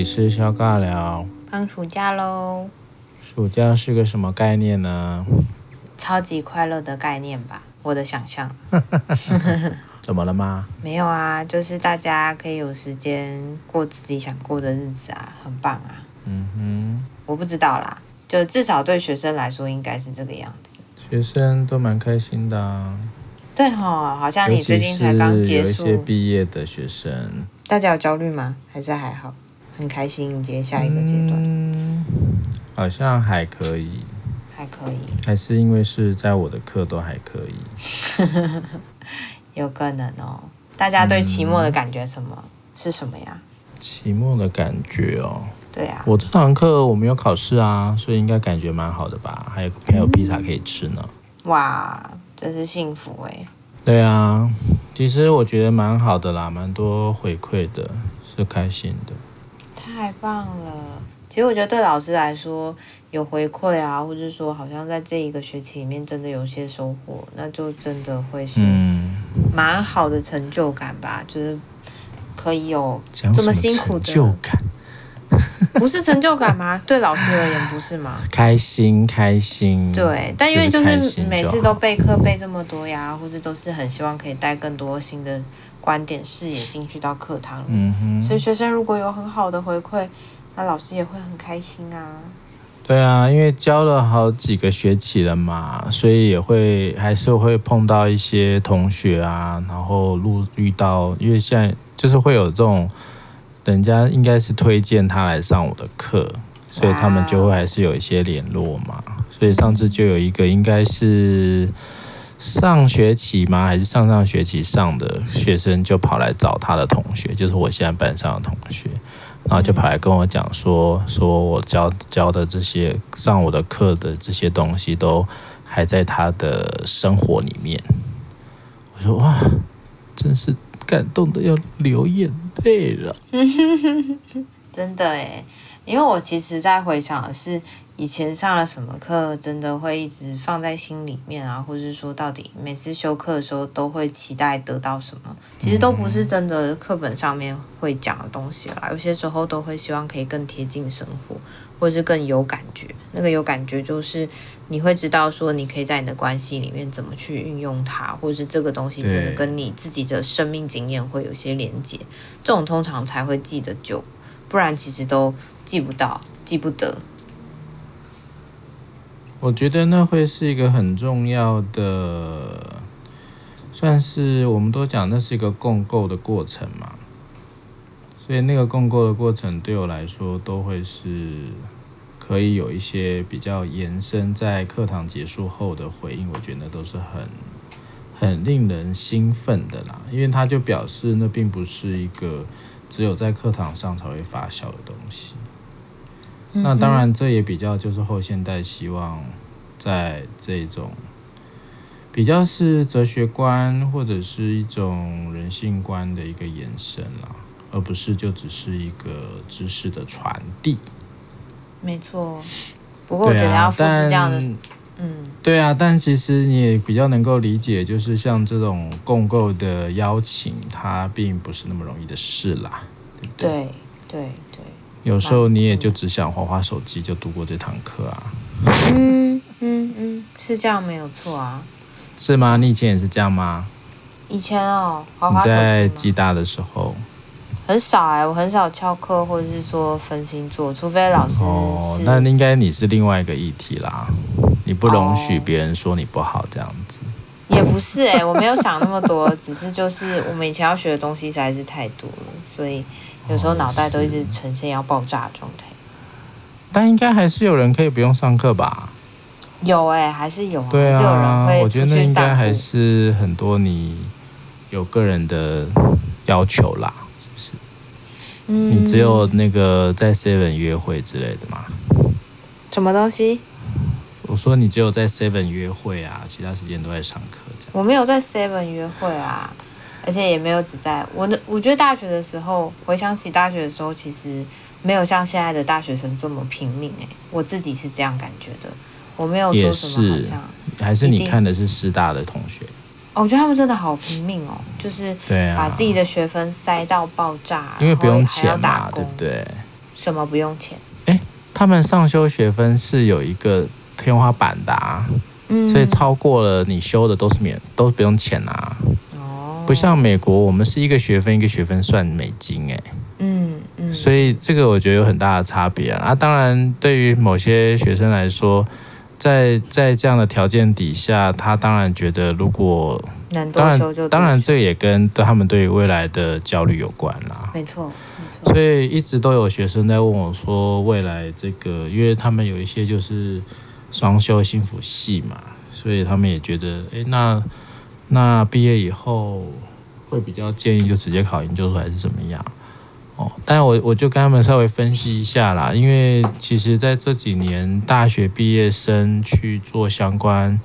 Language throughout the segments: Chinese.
里是肖尬聊，放暑假喽！暑假是个什么概念呢？超级快乐的概念吧，我的想象。怎么了吗？没有啊，就是大家可以有时间过自己想过的日子啊，很棒啊。嗯哼，我不知道啦，就至少对学生来说应该是这个样子。学生都蛮开心的啊。对哈，好像你最近才刚结束。有一些毕业的学生，大家有焦虑吗？还是还好？很开心迎接下一个阶段。嗯，好像还可以。还可以。还是因为是在我的课都还可以。有可能哦。大家对期末的感觉什么？嗯、是什么呀？期末的感觉哦。对啊。我这堂课我没有考试啊，所以应该感觉蛮好的吧？还有还有披萨可以吃呢。哇。真是幸福哎！对啊，其实我觉得蛮好的啦，蛮多回馈的，是开心的。太棒了！其实我觉得对老师来说，有回馈啊，或者说好像在这一个学期里面真的有些收获，那就真的会是蛮好的成就感吧。就是可以有这么辛苦的成就感。不是成就感吗？对老师而言不是吗？开心开心。对，但因为就是每次都备课备这么多呀，或者都是很希望可以带更多新的观点视野进去到课堂。嗯哼。所以学生如果有很好的回馈，那老师也会很开心啊。对啊，因为教了好几个学期了嘛，所以也会还是会碰到一些同学啊，然后路遇到，因为现在就是会有这种。人家应该是推荐他来上我的课，所以他们就会还是有一些联络嘛。所以上次就有一个应该是上学期吗？还是上上学期上的学生就跑来找他的同学，就是我现在班上的同学，然后就跑来跟我讲说，说我教教的这些上我的课的这些东西都还在他的生活里面。我说哇，真是。感动的要流眼泪了，真的诶，因为我其实在回想的是以前上了什么课，真的会一直放在心里面啊，或者是说到底每次修课的时候都会期待得到什么，其实都不是真的课本上面会讲的东西啦，有些时候都会希望可以更贴近生活。或者是更有感觉，那个有感觉就是你会知道说，你可以在你的关系里面怎么去运用它，或者是这个东西真的跟你自己的生命经验会有些连接，这种通常才会记得久，不然其实都记不到、记不得。我觉得那会是一个很重要的，算是我们都讲那是一个共构的过程嘛。所以那个共构的过程对我来说都会是可以有一些比较延伸，在课堂结束后的回应，我觉得都是很很令人兴奋的啦。因为它就表示那并不是一个只有在课堂上才会发酵的东西。那当然，这也比较就是后现代希望在这种比较是哲学观或者是一种人性观的一个延伸啦。而不是就只是一个知识的传递，没错。不过我觉得要复制这样的，嗯，对啊。但其实你也比较能够理解，就是像这种共构的邀请，它并不是那么容易的事啦，对不对？对对对。有时候你也就只想划划手机就度过这堂课啊。嗯嗯嗯，是这样没有错啊。是吗？你以前也是这样吗？以前哦，滑滑手机。在暨大的时候。很少哎、欸，我很少翘课，或者是说分心做，除非老师是。哦，那应该你是另外一个议题啦，你不容许别人说你不好这样子。哦、也不是哎、欸，我没有想那么多，只是就是我们以前要学的东西实在是太多了，所以有时候脑袋都一直呈现要爆炸的状态。但应该还是有人可以不用上课吧？有哎、欸，还是有，对啊，还是有人会我觉得应该还是很多你有个人的要求啦。是不是？嗯你只有那个在 Seven 约会之类的嘛？什么东西？我说你只有在 Seven 约会啊，其他时间都在上课。我没有在 Seven 约会啊，而且也没有只在我的。我觉得大学的时候，回想起大学的时候，其实没有像现在的大学生这么拼命诶、欸，我自己是这样感觉的。我没有说什么好像，还是你看的是师大的同学。哦我觉得他们真的好拼命哦，就是把自己的学分塞到爆炸，因为不用钱嘛，对不对？什么不用钱？哎，他们上修学分是有一个天花板的啊，嗯，所以超过了你修的都是免，都不用钱啊。哦，不像美国，我们是一个学分一个学分算美金，哎，嗯嗯，所以这个我觉得有很大的差别啊。啊，当然对于某些学生来说。在在这样的条件底下，他当然觉得，如果当然当然，这也跟对他们对于未来的焦虑有关啦。没错。所以一直都有学生在问我说，未来这个，因为他们有一些就是双修幸福系嘛，所以他们也觉得，哎，那那毕业以后会比较建议就直接考研究所还是怎么样？哦，但我我就跟他们稍微分析一下啦，因为其实在这几年，大学毕业生去做相关，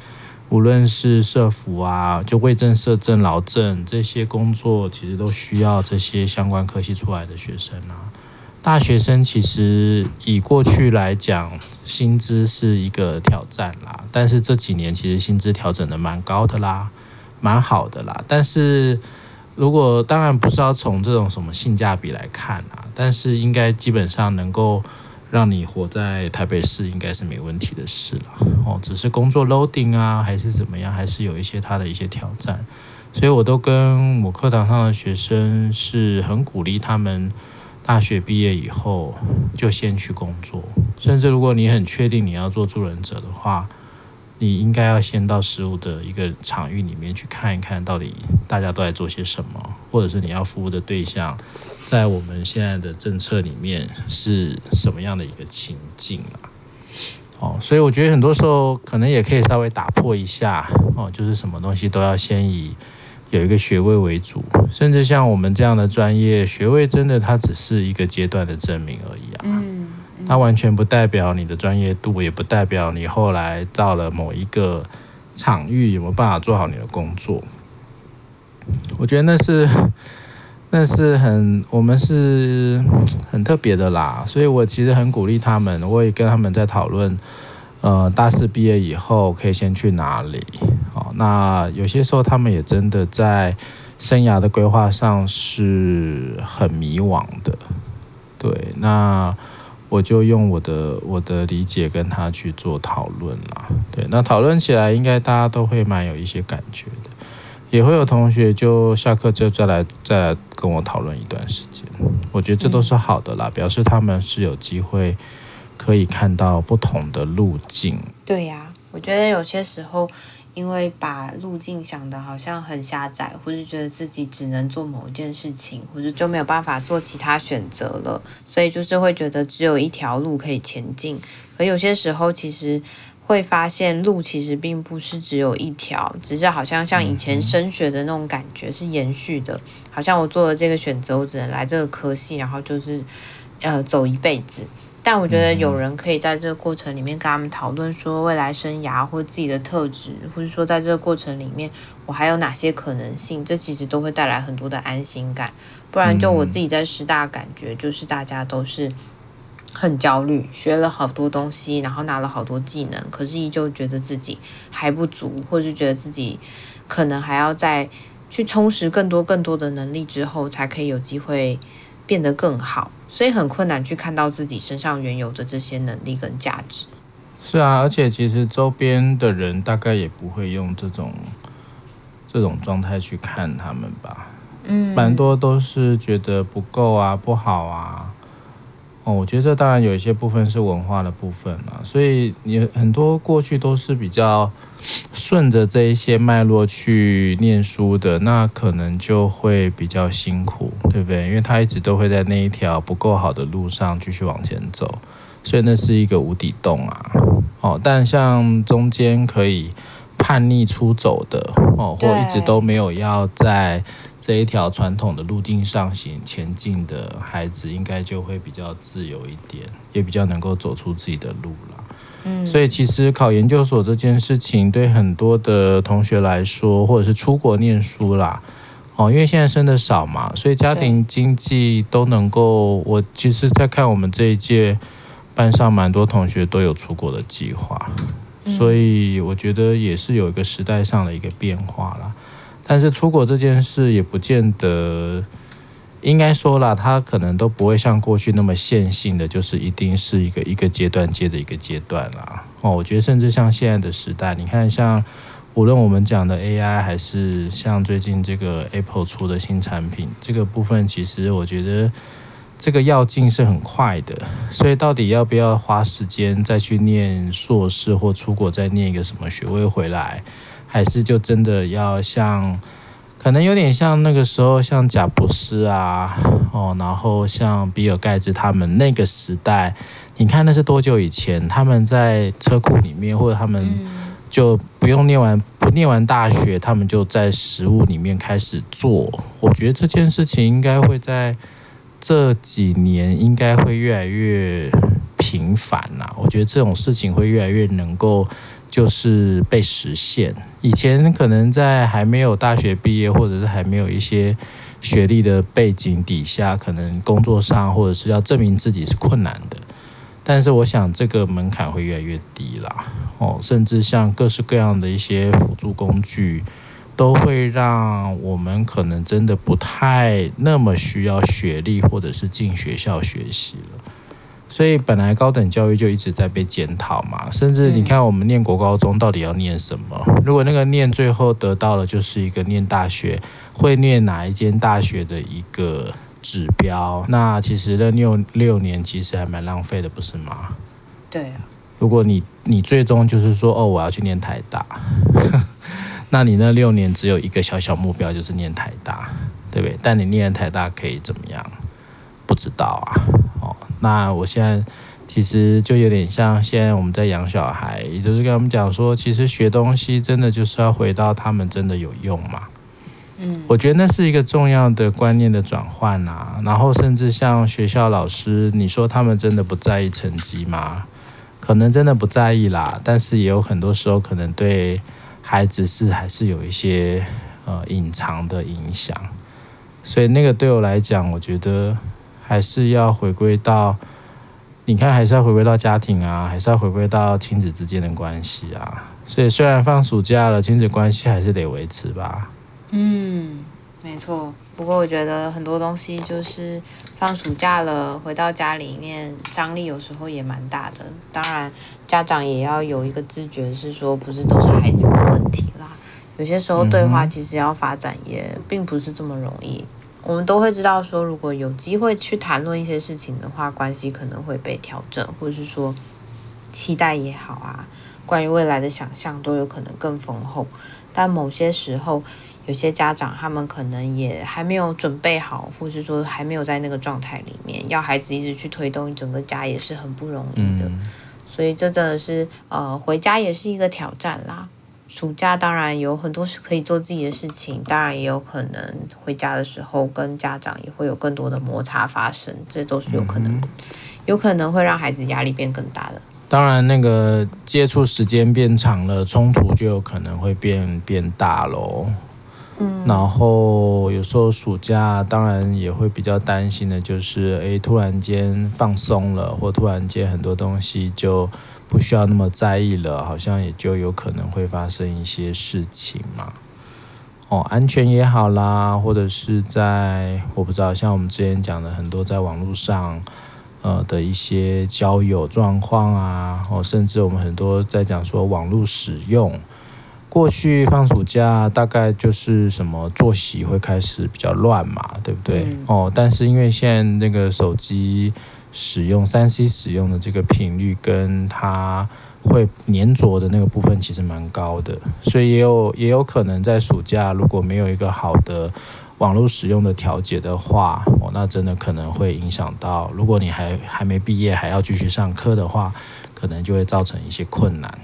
无论是社福啊，就卫政、社政、劳政这些工作，其实都需要这些相关科系出来的学生啊。大学生其实以过去来讲，薪资是一个挑战啦，但是这几年其实薪资调整的蛮高的啦，蛮好的啦，但是。如果当然不是要从这种什么性价比来看啊，但是应该基本上能够让你活在台北市，应该是没问题的事了。哦，只是工作 loading 啊，还是怎么样，还是有一些他的一些挑战。所以我都跟我课堂上的学生是很鼓励他们大学毕业以后就先去工作，甚至如果你很确定你要做助人者的话。你应该要先到实务的一个场域里面去看一看到底大家都在做些什么，或者是你要服务的对象，在我们现在的政策里面是什么样的一个情境啊？哦，所以我觉得很多时候可能也可以稍微打破一下哦，就是什么东西都要先以有一个学位为主，甚至像我们这样的专业，学位真的它只是一个阶段的证明而已。它完全不代表你的专业度，也不代表你后来到了某一个场域有没有办法做好你的工作。我觉得那是那是很我们是很特别的啦，所以我其实很鼓励他们，我也跟他们在讨论，呃，大四毕业以后可以先去哪里。哦，那有些时候他们也真的在生涯的规划上是很迷惘的。对，那。我就用我的我的理解跟他去做讨论啦，对，那讨论起来应该大家都会蛮有一些感觉的，也会有同学就下课之后再来再来跟我讨论一段时间，我觉得这都是好的啦，表示他们是有机会可以看到不同的路径。对呀，我觉得有些时候。因为把路径想的好像很狭窄，或是觉得自己只能做某一件事情，或者就没有办法做其他选择了，所以就是会觉得只有一条路可以前进。可有些时候，其实会发现路其实并不是只有一条，只是好像像以前升学的那种感觉是延续的，好像我做了这个选择，我只能来这个科系，然后就是呃走一辈子。但我觉得有人可以在这个过程里面跟他们讨论说未来生涯或自己的特质，或者说在这个过程里面我还有哪些可能性，这其实都会带来很多的安心感。不然就我自己在师大感觉就是大家都是很焦虑，学了好多东西，然后拿了好多技能，可是依旧觉得自己还不足，或是觉得自己可能还要再去充实更多更多的能力之后，才可以有机会变得更好。所以很困难去看到自己身上原有的这些能力跟价值。是啊，而且其实周边的人大概也不会用这种这种状态去看他们吧。嗯，蛮多都是觉得不够啊，不好啊。哦，我觉得这当然有一些部分是文化的部分嘛。所以你很多过去都是比较。顺着这一些脉络去念书的，那可能就会比较辛苦，对不对？因为他一直都会在那一条不够好的路上继续往前走，所以那是一个无底洞啊。哦，但像中间可以叛逆出走的，哦，或一直都没有要在这一条传统的路径上行前进的孩子，应该就会比较自由一点，也比较能够走出自己的路了。所以其实考研究所这件事情，对很多的同学来说，或者是出国念书啦，哦，因为现在生的少嘛，所以家庭经济都能够。我其实，在看我们这一届班上，蛮多同学都有出国的计划，所以我觉得也是有一个时代上的一个变化啦。但是出国这件事，也不见得。应该说啦，它可能都不会像过去那么线性的，就是一定是一个一个阶段接着一个阶段啦。哦，我觉得甚至像现在的时代，你看像无论我们讲的 AI，还是像最近这个 Apple 出的新产品，这个部分其实我觉得这个要进是很快的。所以到底要不要花时间再去念硕士，或出国再念一个什么学位回来，还是就真的要像？可能有点像那个时候，像贾布斯啊，哦，然后像比尔盖茨他们那个时代，你看那是多久以前？他们在车库里面，或者他们就不用念完，不念完大学，他们就在实物里面开始做。我觉得这件事情应该会在这几年应该会越来越频繁啦。我觉得这种事情会越来越能够。就是被实现。以前可能在还没有大学毕业，或者是还没有一些学历的背景底下，可能工作上或者是要证明自己是困难的。但是我想这个门槛会越来越低啦。哦，甚至像各式各样的一些辅助工具，都会让我们可能真的不太那么需要学历，或者是进学校学习了。所以本来高等教育就一直在被检讨嘛，甚至你看我们念国高中到底要念什么？如果那个念最后得到的就是一个念大学，会念哪一间大学的一个指标，那其实那六六年其实还蛮浪费的，不是吗？对啊。如果你你最终就是说哦，我要去念台大，那你那六年只有一个小小目标就是念台大，对不对？但你念台大可以怎么样？不知道啊。那我现在其实就有点像现在我们在养小孩，也就是跟他们讲说，其实学东西真的就是要回到他们真的有用嘛。嗯，我觉得那是一个重要的观念的转换啊。然后甚至像学校老师，你说他们真的不在意成绩吗？可能真的不在意啦，但是也有很多时候可能对孩子是还是有一些呃隐藏的影响。所以那个对我来讲，我觉得。还是要回归到，你看，还是要回归到家庭啊，还是要回归到亲子之间的关系啊。所以虽然放暑假了，亲子关系还是得维持吧。嗯，没错。不过我觉得很多东西就是放暑假了，回到家里面张力有时候也蛮大的。当然，家长也要有一个自觉，是说不是都是孩子的问题啦。有些时候对话其实要发展也并不是这么容易。我们都会知道，说如果有机会去谈论一些事情的话，关系可能会被调整，或者是说期待也好啊，关于未来的想象都有可能更丰厚。但某些时候，有些家长他们可能也还没有准备好，或是说还没有在那个状态里面，要孩子一直去推动整个家也是很不容易的。嗯。所以这真的是呃，回家也是一个挑战啦。暑假当然有很多是可以做自己的事情，当然也有可能回家的时候跟家长也会有更多的摩擦发生，这都是有可能的，有可能会让孩子压力变更大的。当然，那个接触时间变长了，冲突就有可能会变变大喽。嗯，然后有时候暑假当然也会比较担心的，就是诶，突然间放松了，或突然间很多东西就。不需要那么在意了，好像也就有可能会发生一些事情嘛。哦，安全也好啦，或者是在我不知道，像我们之前讲的很多在网络上，呃的一些交友状况啊，哦，甚至我们很多在讲说网络使用。过去放暑假大概就是什么作息会开始比较乱嘛，对不对？嗯。哦，但是因为现在那个手机。使用三 C 使用的这个频率跟它会粘着的那个部分其实蛮高的，所以也有也有可能在暑假如果没有一个好的网络使用的调节的话，哦，那真的可能会影响到，如果你还还没毕业还要继续上课的话，可能就会造成一些困难。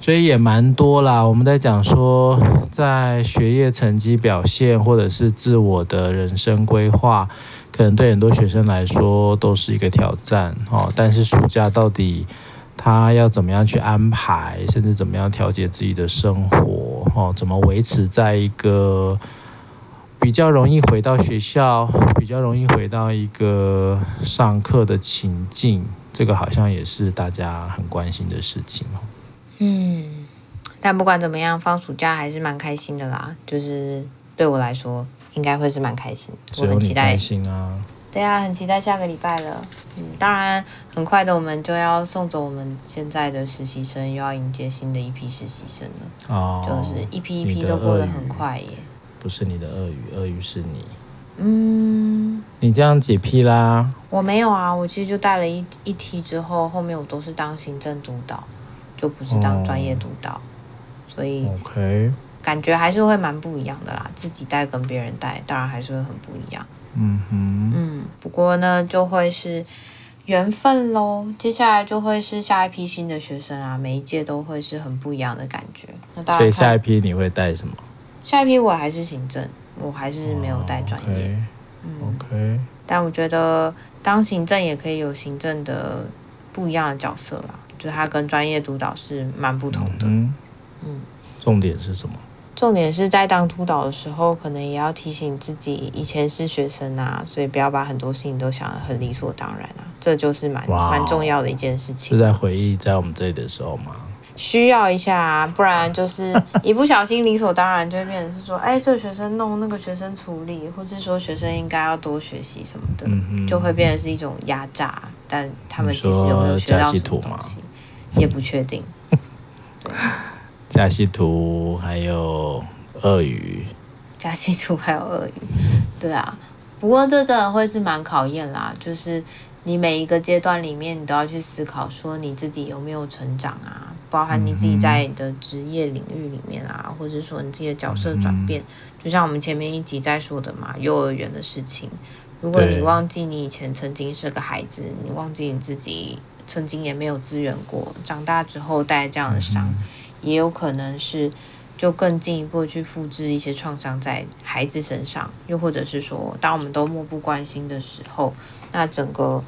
所以也蛮多啦，我们在讲说，在学业成绩表现或者是自我的人生规划。可能对很多学生来说都是一个挑战哦，但是暑假到底他要怎么样去安排，甚至怎么样调节自己的生活哦，怎么维持在一个比较容易回到学校，比较容易回到一个上课的情境，这个好像也是大家很关心的事情哦。嗯，但不管怎么样，放暑假还是蛮开心的啦，就是。对我来说应该会是蛮开心。我很期待开心啊！对啊，很期待下个礼拜了。嗯，当然很快的，我们就要送走我们现在的实习生，又要迎接新的一批实习生了。哦，就是一批一批都过得很快耶。不是你的鳄鱼，鳄鱼是你。嗯，你这样解批啦？我没有啊，我其实就带了一一梯之后，后面我都是当行政督导，就不是当专业督导，哦、所以 OK，感觉还是会蛮不一样的啦。自己带跟别人带，当然还是会很不一样。嗯哼，嗯，不过呢，就会是缘分喽。接下来就会是下一批新的学生啊，每一届都会是很不一样的感觉。那当然，所以下一批你会带什么？下一批我还是行政。我还是没有带专业，oh, okay. 嗯，OK。但我觉得当行政也可以有行政的不一样的角色啦，就它跟专业督导是蛮不同的。嗯，嗯，重点是什么？重点是在当督导的时候，可能也要提醒自己以前是学生啊，所以不要把很多事情都想得很理所当然啊，这就是蛮蛮 Wow, 重要的一件事情。是在回忆在我们这里的时候吗？需要一下啊，不然就是 一不小心理所当然就会变成是说，哎，这个学生弄，那个学生处理，或是说学生应该要多学习什么的，嗯、就会变成是一种压榨。但他们其实有没有学到什么东西，也不确定。对，加西图还有鳄鱼，加西图还有鳄鱼，对啊。不过这真的会是蛮考验啦，就是你每一个阶段里面，你都要去思考说你自己有没有成长啊。包含你自己在你的职业领域里面啊，嗯、或者说你自己的角色转变，嗯、就像我们前面一集在说的嘛，幼儿园的事情。如果你忘记你以前曾经是个孩子，你忘记你自己曾经也没有资源过，长大之后带这样的伤，嗯、也有可能是就更进一步去复制一些创伤在孩子身上，又或者是说，当我们都漠不关心的时候，那整个。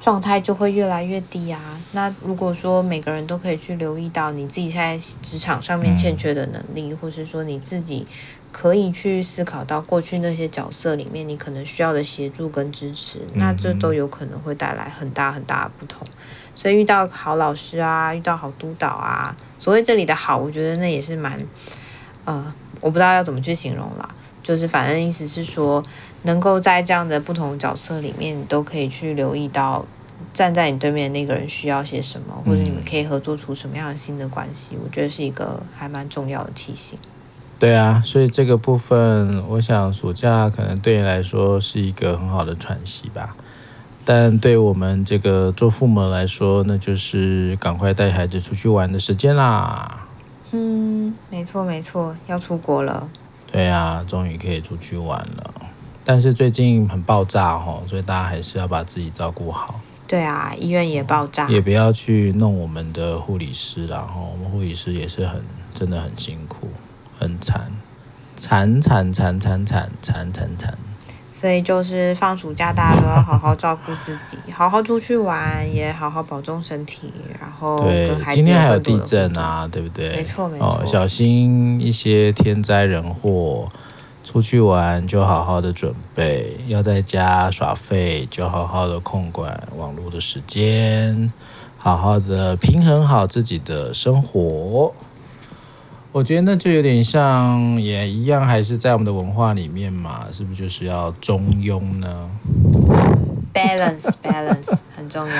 状态就会越来越低啊。那如果说每个人都可以去留意到你自己在职场上面欠缺的能力，嗯、或是说你自己可以去思考到过去那些角色里面你可能需要的协助跟支持，嗯、那这都有可能会带来很大很大的不同。所以遇到好老师啊，遇到好督导啊，所谓这里的好，我觉得那也是蛮，呃，我不知道要怎么去形容啦。就是反正意思是说，能够在这样的不同角色里面，你都可以去留意到站在你对面的那个人需要些什么，或者你们可以合作出什么样的新的关系。我觉得是一个还蛮重要的提醒。对啊，所以这个部分，我想暑假可能对你来说是一个很好的喘息吧。但对我们这个做父母来说，那就是赶快带孩子出去玩的时间啦。嗯，没错没错，要出国了。对啊，终于可以出去玩了，但是最近很爆炸哦，所以大家还是要把自己照顾好。对啊，医院也爆炸，也不要去弄我们的护理师，然后我们护理师也是很真的很辛苦，很惨，惨惨惨惨惨惨惨惨惨。所以就是放暑假，大家都要好好照顾自己，好好出去玩，也好好保重身体。然后对，今天还有地震啊，对不对？没错没错。哦，小心一些天灾人祸，出去玩就好好的准备，要在家耍废就好好的控管网络的时间，好好的平衡好自己的生活。我觉得那就有点像，也一样，还是在我们的文化里面嘛，是不是就是要中庸呢？Balance, balance 很重要。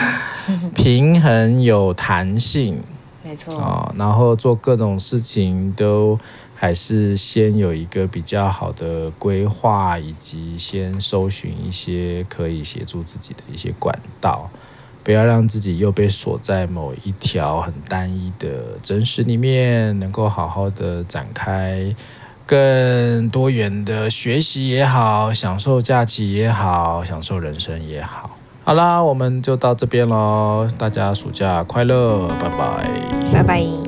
平衡有弹性，没错。哦，然后做各种事情都还是先有一个比较好的规划，以及先搜寻一些可以协助自己的一些管道。不要让自己又被锁在某一条很单一的真实里面，能够好好的展开更多元的学习也好，享受假期也好，享受人生也好。好啦，我们就到这边喽，大家暑假快乐，拜拜，拜拜。